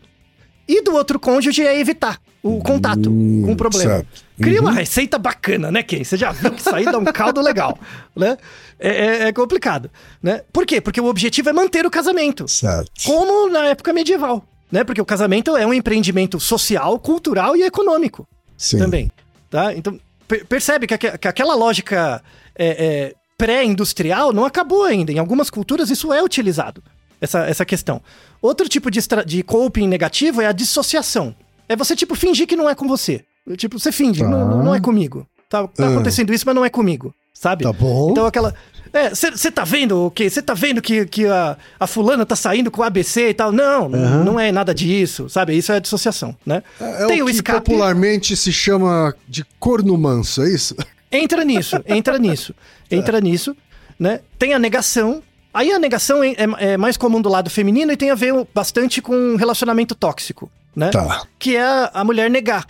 e do outro cônjuge é evitar o contato com o problema. certo. Cria uma receita bacana, né, Ken? Você já viu que isso aí dá um caldo legal, né? É, é- é complicado, né? Por quê? Porque o objetivo é manter o casamento Certo. como na época medieval, né? Porque o casamento é um empreendimento social, cultural e econômico Sim. também, tá? Então, per- percebe que, aque- que aquela lógica é, é, pré-industrial não acabou ainda. Em algumas culturas isso é utilizado, essa, essa questão. Outro tipo de, de coping negativo é a dissociação. É você, tipo, fingir que não é com você. Tipo, você finge, Tá. não, não é comigo. Tá, tá Ah. acontecendo isso, mas não é comigo, sabe? Tá bom. Então aquela. É, você tá vendo o quê? Você tá vendo que, que a, a fulana tá saindo com o ABC e tal? Não, não- não é nada disso, sabe? Isso é dissociação, né? É Tem o o que escape. popularmente se chama de corno manso, é isso? Entra nisso, entra nisso, entra nisso, né? Tem a negação. Aí a negação é, é- mais comum do lado feminino e tem a ver bastante com relacionamento tóxico, né? Tá. Que é a, mulher negar.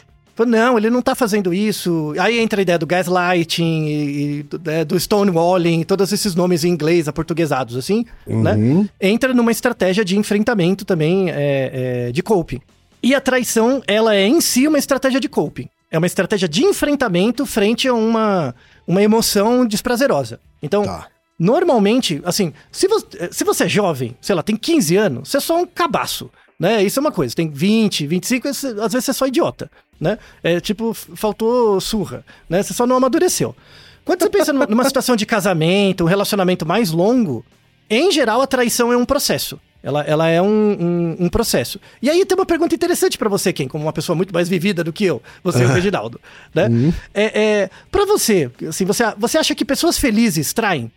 Não, ele não tá fazendo isso. Aí entra a ideia do gaslighting e, e do, é, do stonewalling, todos esses nomes em inglês aportuguesados, assim, né? Entra numa estratégia de enfrentamento também é, é, de coping. E a traição, ela é em si uma estratégia de coping. É uma estratégia de enfrentamento frente a uma, uma emoção desprazerosa. Então, Tá. Normalmente, assim, se você, se você é jovem, sei lá, tem 15 anos, você é só um cabaço, né? Isso é uma coisa. Tem 20, 25, esse- às vezes você é só idiota, né? É tipo, faltou surra, né? Você só não amadureceu. Quando você pensa numa, numa situação de casamento, um relacionamento mais longo, em geral a traição é um processo. Ela, ela é um, um, um processo. E aí tem uma pergunta interessante pra você, Ken, como uma pessoa muito mais vivida do que eu, você e o Reginaldo, né? É, é, para você, assim, você, você acha que pessoas felizes traem?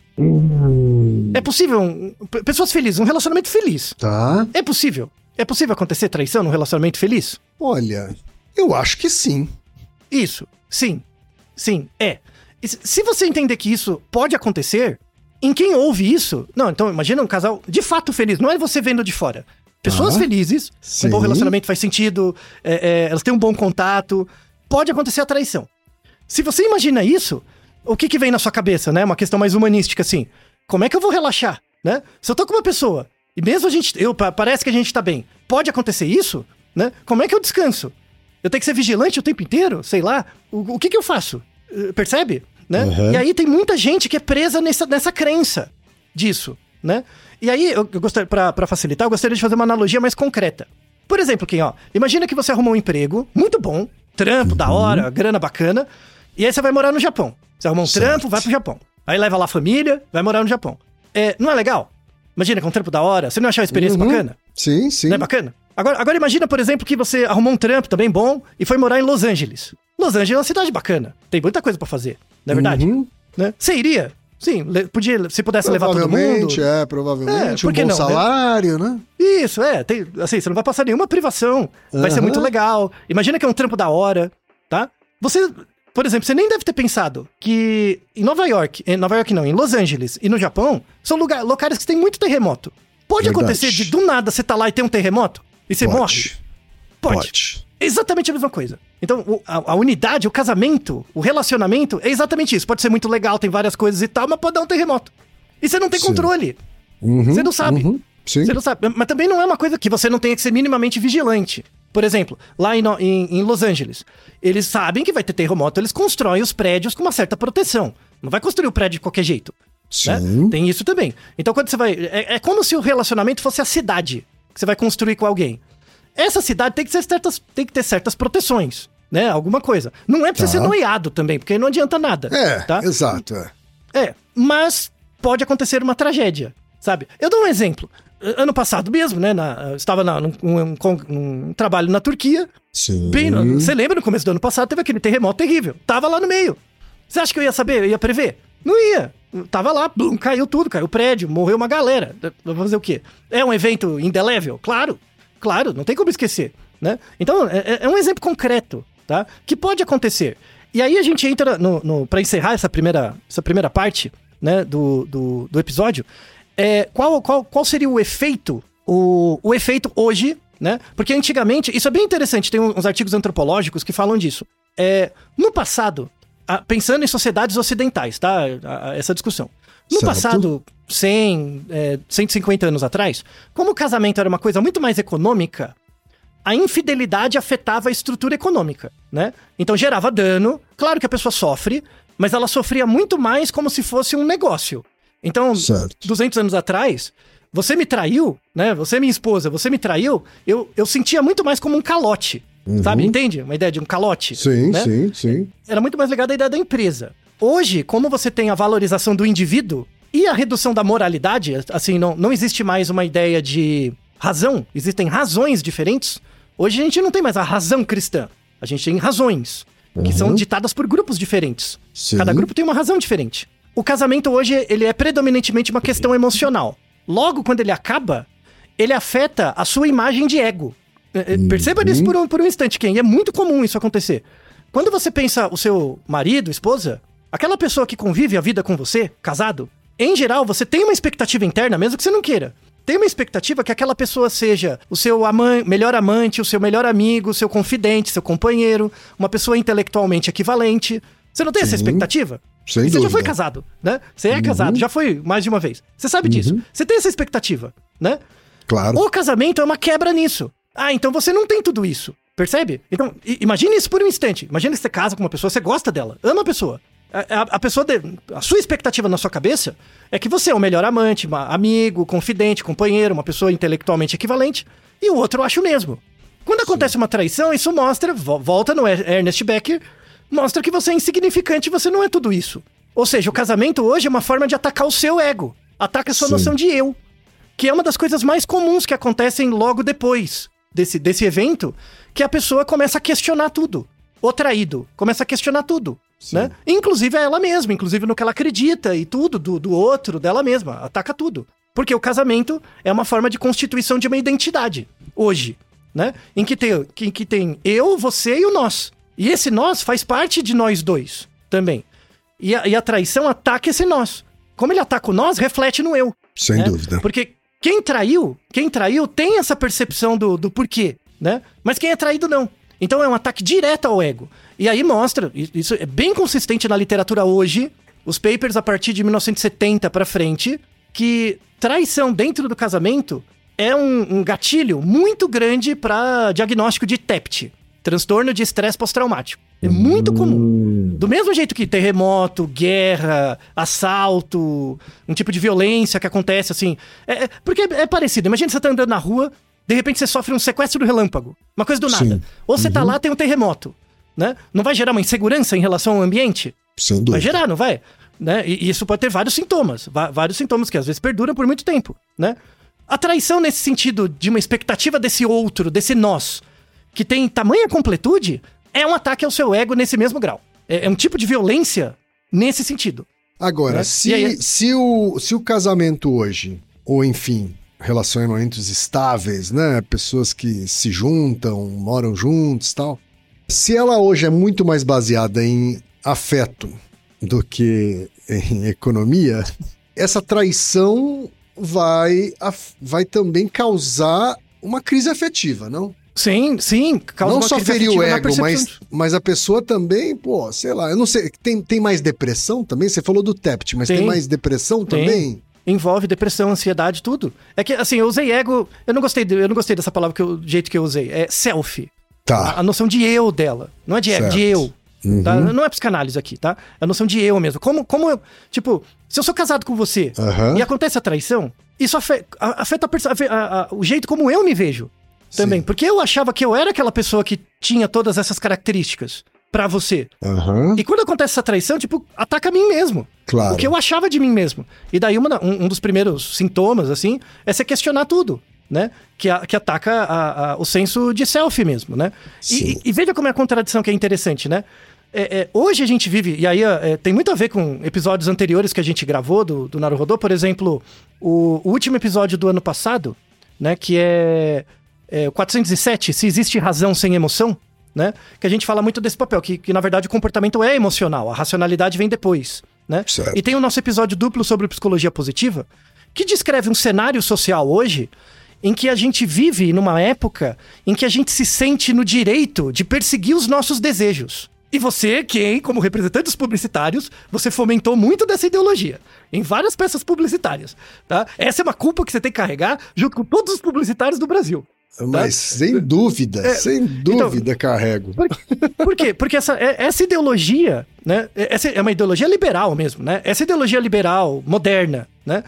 É possível, um- pessoas felizes, um relacionamento feliz. Tá. É possível? É possível acontecer traição num relacionamento feliz? Olha, eu acho que sim. Isso, sim, sim, é. Se você entender que isso pode acontecer, em quem ouve isso, não, então imagina um casal de fato feliz, não é você vendo de fora. Pessoas Tá. felizes, um bom Sim. relacionamento faz sentido, é, é, elas têm um bom contato, pode acontecer a traição. Se você imagina isso, o que, que vem na sua cabeça, né? Uma questão mais humanística, assim. Como é que eu vou relaxar, né? Se eu tô com uma pessoa E mesmo a gente, eu, pa- parece que a gente tá bem. Pode acontecer isso, né? Como é que eu descanso? Eu tenho que ser vigilante o tempo inteiro? Sei lá. O, o que que eu faço? Eh, Percebe? Né? Uhum. E aí tem muita gente que é presa nessa, nessa crença disso, né? E aí, eu, eu gostaria, pra, pra facilitar, eu gostaria de fazer uma analogia mais concreta. Por exemplo, Kim, ó, imagina que você arrumou um emprego muito bom, trampo da hora, grana bacana, e aí você vai morar no Japão. Você arrumou um Certo. trampo, vai pro Japão. Aí leva lá a família, vai morar no Japão. É, não é legal? Imagina com um trampo da hora, você não achou a experiência Uhum. bacana? Sim, sim. Não é bacana? Agora, agora imagina, por exemplo, que você arrumou um trampo também bom e foi morar em Los Angeles. Los Angeles é uma cidade bacana. Tem muita coisa pra fazer, não é verdade? Uhum. Né? Você iria? Sim, podia, se pudesse levar todo mundo. Provavelmente, é, provavelmente. É, um bom não, né? salário, né? Isso, é. Tem, assim, você não vai passar nenhuma privação. Vai ser muito legal. Imagina que é um trampo da hora, tá? Você, por exemplo, você nem deve ter pensado que em Nova York, em Nova York não, em Los Angeles e no Japão, são lugar, locais que tem muito terremoto. Pode Verdade. acontecer de do nada você tá lá e tem um terremoto e você Pode. morre? Pode. Pode. Exatamente a mesma coisa. Então, o- a, a unidade, o casamento, o relacionamento é exatamente isso. Pode ser muito legal, tem várias coisas e tal, mas pode dar um terremoto. E você não tem Sim. controle. Uhum, Você não sabe. uhum. Você não sabe. Mas também não é uma coisa que você não tenha que ser minimamente vigilante. Por exemplo, lá em, em- em Los Angeles, eles sabem que vai ter terremoto, eles constroem os prédios com uma certa proteção. Não vai construir o prédio de qualquer jeito. né? Sim. Tem isso também. Então, quando você vai. É, é como se o relacionamento fosse a cidade que você vai construir com alguém. Essa cidade tem que, certas, tem que ter certas proteções, né? Alguma coisa. Não é pra você Tá. ser noiado também, porque não adianta nada. É, tá? exato. É. É, mas pode acontecer uma tragédia, sabe? Eu dou um exemplo. Ano passado mesmo, né? na- eu estava na, num, num trabalho na Turquia. Sim. Bem, você lembra no começo do ano passado teve aquele terremoto terrível. Tava lá no meio. Você acha que eu ia saber? Eu ia prever? Não ia. Tava lá, blum, caiu tudo, caiu o prédio, morreu uma galera. Vou fazer o quê? É um evento indelével? Claro, claro, não tem como esquecer, né? Então, é, é- é um exemplo concreto, tá? Que pode acontecer. E aí a gente entra no, no para encerrar essa primeira, essa primeira parte, né, do, do, do episódio. É, qual, qual, qual seria o efeito, o, o efeito hoje, né? Porque antigamente, isso é bem interessante, tem uns artigos antropológicos que falam disso. É, no passado, a- pensando em sociedades ocidentais, tá? A- a- essa discussão. No Certo. passado, 100, é, 150 anos atrás, como o casamento era uma coisa muito mais econômica, a infidelidade afetava a estrutura econômica, né? Então gerava dano. Claro que a pessoa sofre, mas ela sofria muito mais como se fosse um negócio. Então, Certo. 200 anos atrás, você me traiu, né? Você minha esposa, você me traiu, eu, eu sentia muito mais como um calote. Sabe? Entende? Uma ideia de um calote. Sim, né? sim, sim. era muito mais ligado à ideia da empresa. Hoje, como você tem a valorização do indivíduo e a redução da moralidade, assim, não, não existe mais uma ideia de razão, existem razões diferentes. Hoje a gente não tem mais a razão cristã, a gente tem razões, que são ditadas por grupos diferentes. Sim. Cada grupo tem uma razão diferente. O casamento hoje, ele é predominantemente uma questão emocional. Logo, quando ele acaba, ele afeta a sua imagem de ego. É, é, Perceba nisso por um, por um instante, Ken. E é muito comum isso acontecer. Quando você pensa o seu marido, esposa, aquela pessoa que convive a vida com você, casado, em geral, você tem uma expectativa interna, mesmo que você não queira. Tem uma expectativa que aquela pessoa seja o seu melhor amante, o seu melhor amigo, o seu confidente, seu companheiro, uma pessoa intelectualmente equivalente. Você não tem essa Sim. expectativa? Sem você já foi casado, né? Você é casado, já foi mais de uma vez. Você sabe disso. Você tem essa expectativa, né? Claro. O casamento é uma quebra nisso. Ah, então você não tem tudo isso. Percebe? Então, imagine isso por um instante. Imagine que você casa com uma pessoa, você gosta dela, ama a pessoa. A, a- pessoa, de- a sua expectativa na sua cabeça é que você é o melhor amante, amigo, confidente, companheiro, uma pessoa intelectualmente equivalente, e o outro acha o mesmo. Quando acontece uma traição, isso mostra, vo- volta no Er- Ernest Becker, mostra que você é insignificante, você não é tudo isso. Ou seja, o casamento hoje é uma forma de atacar o seu ego, ataca a sua Sim. noção de eu que é uma das coisas mais comuns que acontecem logo depois desse, desse evento, que a pessoa começa a questionar tudo. O traído começa a questionar tudo, né? Inclusive a ela mesma, inclusive no que ela acredita e tudo, do, do outro, dela mesma, ataca tudo. Porque o casamento é uma forma de constituição de uma identidade, hoje, né? Em que tem, que, que tem eu, você e o nós. E esse nós faz parte de nós dois também. E a, e a traição ataca esse nós. Como ele ataca o nós, reflete no eu. Sem né? dúvida. Porque quem traiu, quem traiu tem essa percepção do, do porquê, né? Mas quem é traído não. Então é um ataque direto ao ego. E aí mostra, isso é bem consistente na literatura hoje, os papers a partir de 1970 pra frente, que traição dentro do casamento é um, um gatilho muito grande para diagnóstico de TEPT, transtorno de estresse pós-traumático. É muito comum. Do mesmo jeito que terremoto, guerra, assalto, um tipo de violência que acontece assim. É, é- porque é, é parecido. Imagina você tá andando na rua, de repente você sofre um sequestro do relâmpago. Uma coisa do nada. Sim. Ou você tá lá, tem um terremoto. Né? Não vai gerar uma insegurança em relação ao ambiente? Sem Vai dúvida. gerar, não vai? Né? E isso pode ter vários sintomas. vários sintomas que às vezes perduram por muito tempo, né? A traição nesse sentido de uma expectativa desse outro, desse nós, que tem tamanha completude, é um ataque ao seu ego nesse mesmo grau. É, é um tipo de violência nesse sentido. Agora, Né? se, aí- se, o, se o casamento hoje, ou enfim, relacionamentos estáveis, né? Pessoas que se juntam, moram juntos e tal. Se ela hoje é muito mais baseada em afeto do que em economia, essa traição vai, vai também causar uma crise afetiva, não? Sim, sim. Não só ferir o ego, mas, mas a pessoa também, pô, sei lá, eu não sei, tem, tem mais depressão também? Você falou do TEPT, mas tem, Tem. mais depressão Tem. também? Envolve depressão, ansiedade, tudo. É que, assim, eu usei ego. Eu não gostei, de- eu não gostei dessa palavra que eu- do jeito que eu usei. É self. Tá. A, a noção de eu dela. Não é de ego, de eu. Tá? Uhum. Não é psicanálise aqui, tá? É a noção de eu mesmo. Como, como eu, tipo, se eu sou casado com você Aham. e acontece a traição, isso afeta, a perce- afe- a- a- o jeito como eu me vejo também. Sim. Porque eu achava que eu era aquela pessoa que tinha todas essas características pra você. Aham, E quando acontece essa traição, tipo, ataca a mim mesmo. claro. O que eu achava de mim mesmo. E daí uma um, um dos primeiros sintomas, assim, é você questionar tudo, né? Que, a- que ataca a- a- o senso de self mesmo, né? E, e- e veja como é a contradição que é interessante, né? É, é, hoje a gente vive, e aí é, tem muito a ver com episódios anteriores que a gente gravou do, do Naruhodô, por exemplo, o, o último episódio do ano passado, né? Que é, é o 407, Se Existe Razão Sem Emoção, né? Que a gente fala muito desse papel, que, que na verdade o comportamento é emocional, a racionalidade vem depois, né? Certo. E tem o nosso episódio duplo sobre psicologia positiva, que descreve um cenário social hoje em que a gente vive numa época em que a gente se sente no direito de perseguir os nossos desejos. E você, quem, como representante dos publicitários, você fomentou muito dessa ideologia em várias peças publicitárias, tá? Essa é uma culpa que você tem que carregar junto com todos os publicitários do Brasil. Mas sem dúvida, É, sem dúvida carrego. Por, por quê? Porque essa, é- essa ideologia, né? Essa é uma ideologia liberal mesmo, né? Essa ideologia liberal, moderna, né?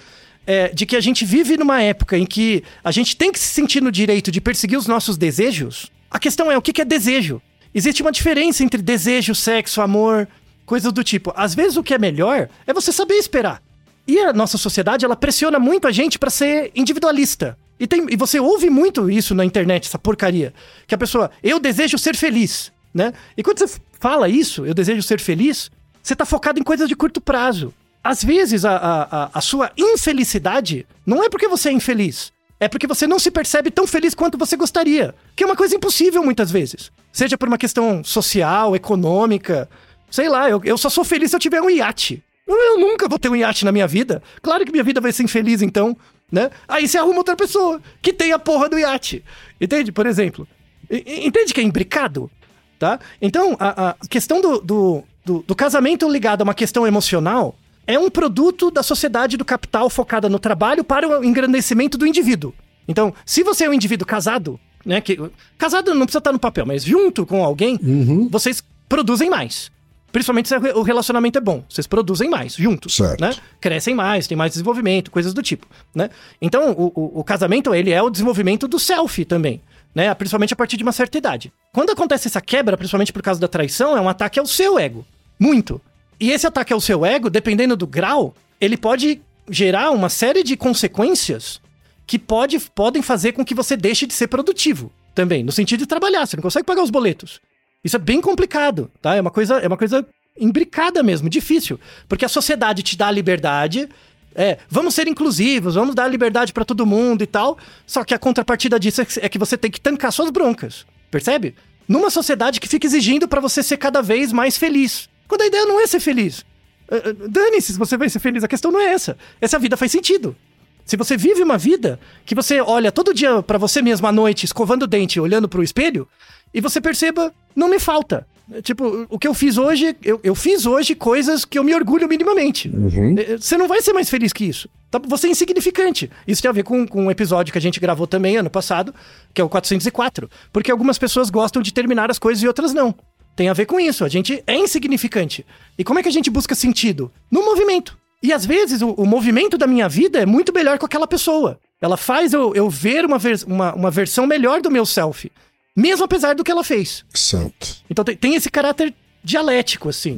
É, de que a gente vive numa época em que a gente tem que se sentir no direito de perseguir os nossos desejos. A questão é o que é desejo? Existe uma diferença entre desejo, sexo, amor, coisas do tipo. Às vezes o que é melhor é você saber esperar. E a nossa sociedade, ela pressiona muito a gente pra ser individualista. E, tem, e você ouve muito isso na internet, essa porcaria. Que a pessoa, eu desejo ser feliz, né? E quando você fala isso, eu desejo ser feliz, você tá focado em coisas de curto prazo. Às vezes, a, a, a- sua infelicidade não é porque você é infeliz. É porque você não se percebe tão feliz quanto você gostaria. Que é uma coisa impossível muitas vezes. Seja por uma questão social, econômica. Sei lá, eu, eu só sou feliz se eu tiver um iate. Eu nunca vou ter um iate na minha vida. Claro que minha vida vai ser infeliz então, né? Aí você arruma outra pessoa que tem a porra do iate. Entende? Por exemplo. Entende que é imbricado? Tá? Então, a, a questão do, do, do, do casamento ligado a uma questão emocional é um produto da sociedade do capital focada no trabalho para o engrandecimento do indivíduo. Então, se você é um indivíduo casado, né? Que, casado não precisa estar no papel, mas junto com alguém, vocês produzem mais. Principalmente se o relacionamento é bom. Vocês produzem mais juntos, Certo. né? Crescem mais, tem mais desenvolvimento, coisas do tipo, né? Então, o, o, o casamento, ele é o desenvolvimento do self também, né? Principalmente a partir de uma certa idade. Quando acontece essa quebra, principalmente por causa da traição, é um ataque ao seu ego. Muito. E esse ataque ao seu ego, dependendo do grau, ele pode gerar uma série de consequências que pode, podem fazer com que você deixe de ser produtivo também, no sentido de trabalhar, você não consegue pagar os boletos. Isso é bem complicado, tá? É uma coisa, é uma coisa imbricada mesmo, difícil, porque a sociedade te dá a liberdade, é, vamos ser inclusivos, vamos dar liberdade pra todo mundo e tal, só que a contrapartida disso é que- é que você tem que tancar suas broncas, percebe? Numa sociedade que fica exigindo pra você ser cada vez mais feliz, quando a ideia não é ser feliz. Eh, eh, Dane-se se você vai ser feliz, a questão não é essa. Essa vida faz sentido. Se você vive uma vida que você olha todo dia pra você mesmo à noite, escovando o dente, olhando pro espelho, e você perceba, não me falta. Tipo, o que eu fiz hoje, eu, eu fiz hoje coisas que eu me orgulho minimamente. É, Você não vai ser mais feliz que isso. Tá? Você é insignificante. Isso tem a ver com, com um episódio que a gente gravou também ano passado, que é o 404. Porque algumas pessoas gostam de terminar as coisas e outras não. Tem a ver com isso. A gente é insignificante. E como é que a gente busca sentido? No movimento. E às vezes o, o movimento da minha vida é muito melhor com aquela pessoa. Ela faz eu, eu ver uma, vers- uma, uma versão melhor do meu self. Mesmo apesar do que ela fez. Certo. Então tem, tem esse caráter dialético, assim.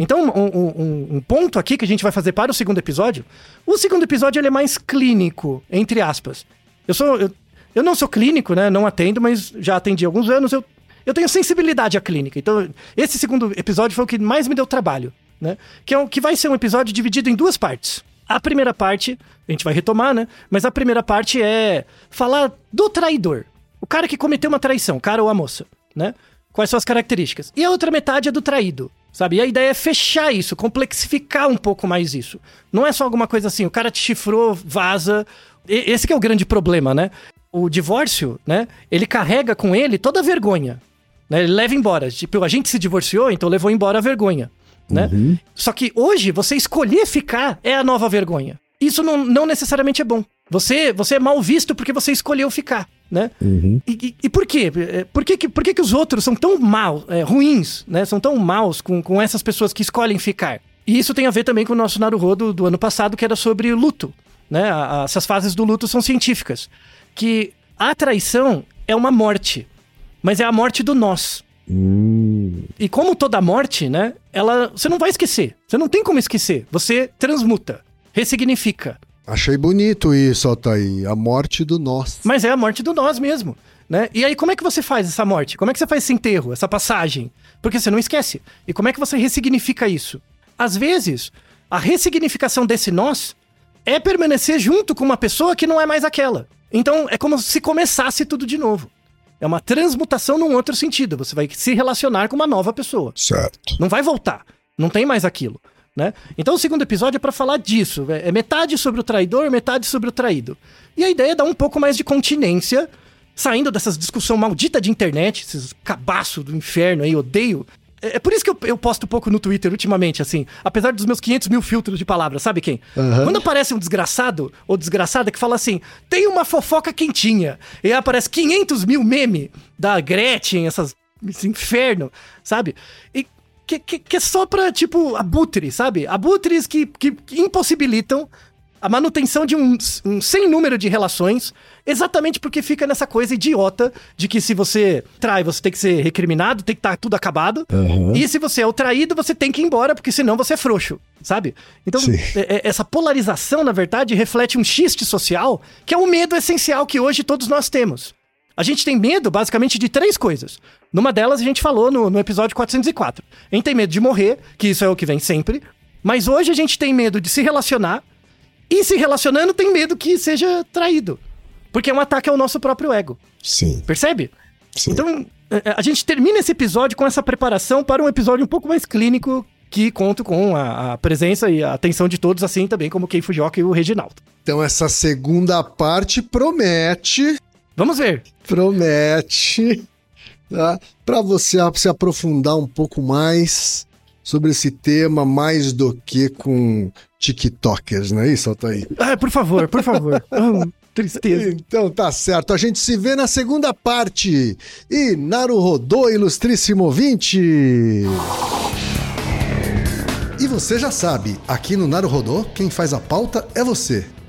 Então, um, um- um- um ponto aqui que a gente vai fazer para o segundo episódio. O segundo episódio ele é mais clínico, entre aspas. Eu sou. Eu, eu não sou clínico, né? Não atendo, mas já atendi há alguns anos. Eu, eu tenho sensibilidade à clínica. Então, esse segundo episódio foi o que mais me deu trabalho, né? Que, é um, que vai ser um episódio dividido em duas partes. A primeira parte, a gente vai retomar, né? Mas a primeira parte é falar do traidor. O cara que cometeu uma traição, o cara ou a moça, né? Quais são as características? E a outra metade é do traído, sabe? E a ideia é fechar isso, complexificar um pouco mais isso. Não é só alguma coisa assim, o cara te chifrou, vaza. E- esse que é o grande problema, né? O divórcio, né? Ele carrega com ele toda a vergonha. Né? Ele leva embora. Tipo, a gente se divorciou, então levou embora a vergonha. Né? Só que hoje, você escolher ficar é a nova vergonha. Isso não, não necessariamente é bom. Você, você é mal visto porque você escolheu ficar, né? E, e- e por quê? É, Por que, que, por que, que os outros são tão mal, é, ruins, né? São tão maus com, com essas pessoas que escolhem ficar? E isso tem a ver também com o nosso Naruhodo do ano passado, que era sobre luto, né? A- a- essas fases do luto são científicas. Que a traição é uma morte, mas é a morte do nós. E como toda morte, né? Ela, você não vai esquecer. Você não tem como esquecer. Você transmuta, ressignifica. Achei bonito isso, Altair. A morte do nós. Mas é a morte do nós mesmo, né? E aí como é que você faz essa morte? Como é que você faz esse enterro, essa passagem? Porque você não esquece. E como é que você ressignifica isso? Às vezes, a ressignificação desse nós é permanecer junto com uma pessoa que não é mais aquela. Então, é como se começasse tudo de novo. É uma transmutação num outro sentido. Você vai se relacionar com uma nova pessoa. Certo. Não vai voltar. Não tem mais aquilo. Né? Então o segundo episódio é pra falar disso. É é metade sobre o traidor, metade sobre o traído. E a ideia é dar um pouco mais de continência, saindo dessas discussão maldita de internet, esses cabaços do inferno aí, odeio. É, é por isso que eu, eu posto pouco no Twitter ultimamente, assim. Apesar dos meus 500 mil filtros de palavras, sabe quem? Quando aparece um desgraçado ou desgraçada que fala assim, tem uma fofoca quentinha. E aí aparece 500 mil meme da Gretchen, essas, esse inferno, sabe? E que, que, que é só pra, tipo, abutres, sabe? Abutres que, que, que impossibilitam a manutenção de um, um sem número de relações, exatamente porque fica nessa coisa idiota de que se você trai, você tem que ser recriminado, tem que estar tudo acabado. E se você é o traído, você tem que ir embora, porque senão você é frouxo, sabe? Então, é- é- essa polarização, na verdade, reflete um xiste social, que é o medo essencial que hoje todos nós temos. A gente tem medo, basicamente, de três coisas. Numa delas, a gente falou no, no episódio 404. A gente tem medo de morrer, que isso é o que vem sempre. Mas hoje a gente tem medo de se relacionar. E se relacionando, tem medo que seja traído. Porque é um ataque ao nosso próprio ego. Sim. Percebe? Sim. Então, é, a gente termina esse episódio com essa preparação para um episódio um pouco mais clínico, que conto com a, a presença e a atenção de todos, assim também como o Kei Fujioka e o Reginaldo. Então essa segunda parte promete, Vamos ver. promete, tá? Para você se aprofundar um pouco mais sobre esse tema, mais do que com TikTokers, não é isso, Altair? Ah, por favor, por favor. Ah, tristeza. Então tá certo, a gente se vê na segunda parte. E Naruhodô, ilustríssimo ouvinte! E você já sabe, aqui no Naruhodô, quem faz a pauta é você.